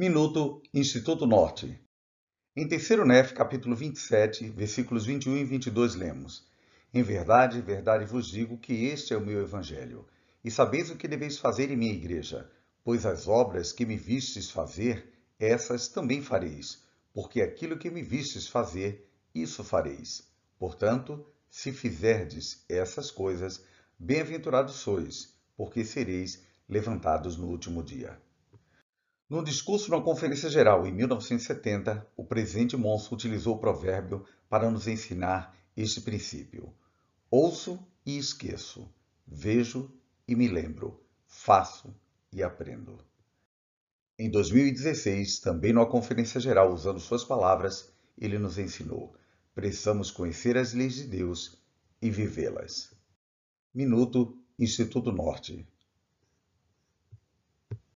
Minuto Instituto Norte. Em terceiro Nef, capítulo 27, versículos 21 e 22, lemos: Em verdade, verdade vos digo que este é o meu evangelho, e sabeis o que deveis fazer em minha igreja, pois as obras que me vistes fazer, essas também fareis, porque aquilo que me vistes fazer, isso fareis. Portanto, se fizerdes essas coisas, bem-aventurados sois, porque sereis levantados no último dia. No discurso na Conferência Geral em 1970, o presidente Monson utilizou o provérbio para nos ensinar este princípio: ouço e esqueço, vejo e me lembro, faço e aprendo. Em 2016, também numa Conferência Geral, usando suas palavras, ele nos ensinou: precisamos conhecer as leis de Deus e vivê-las. Minuto Instituto Norte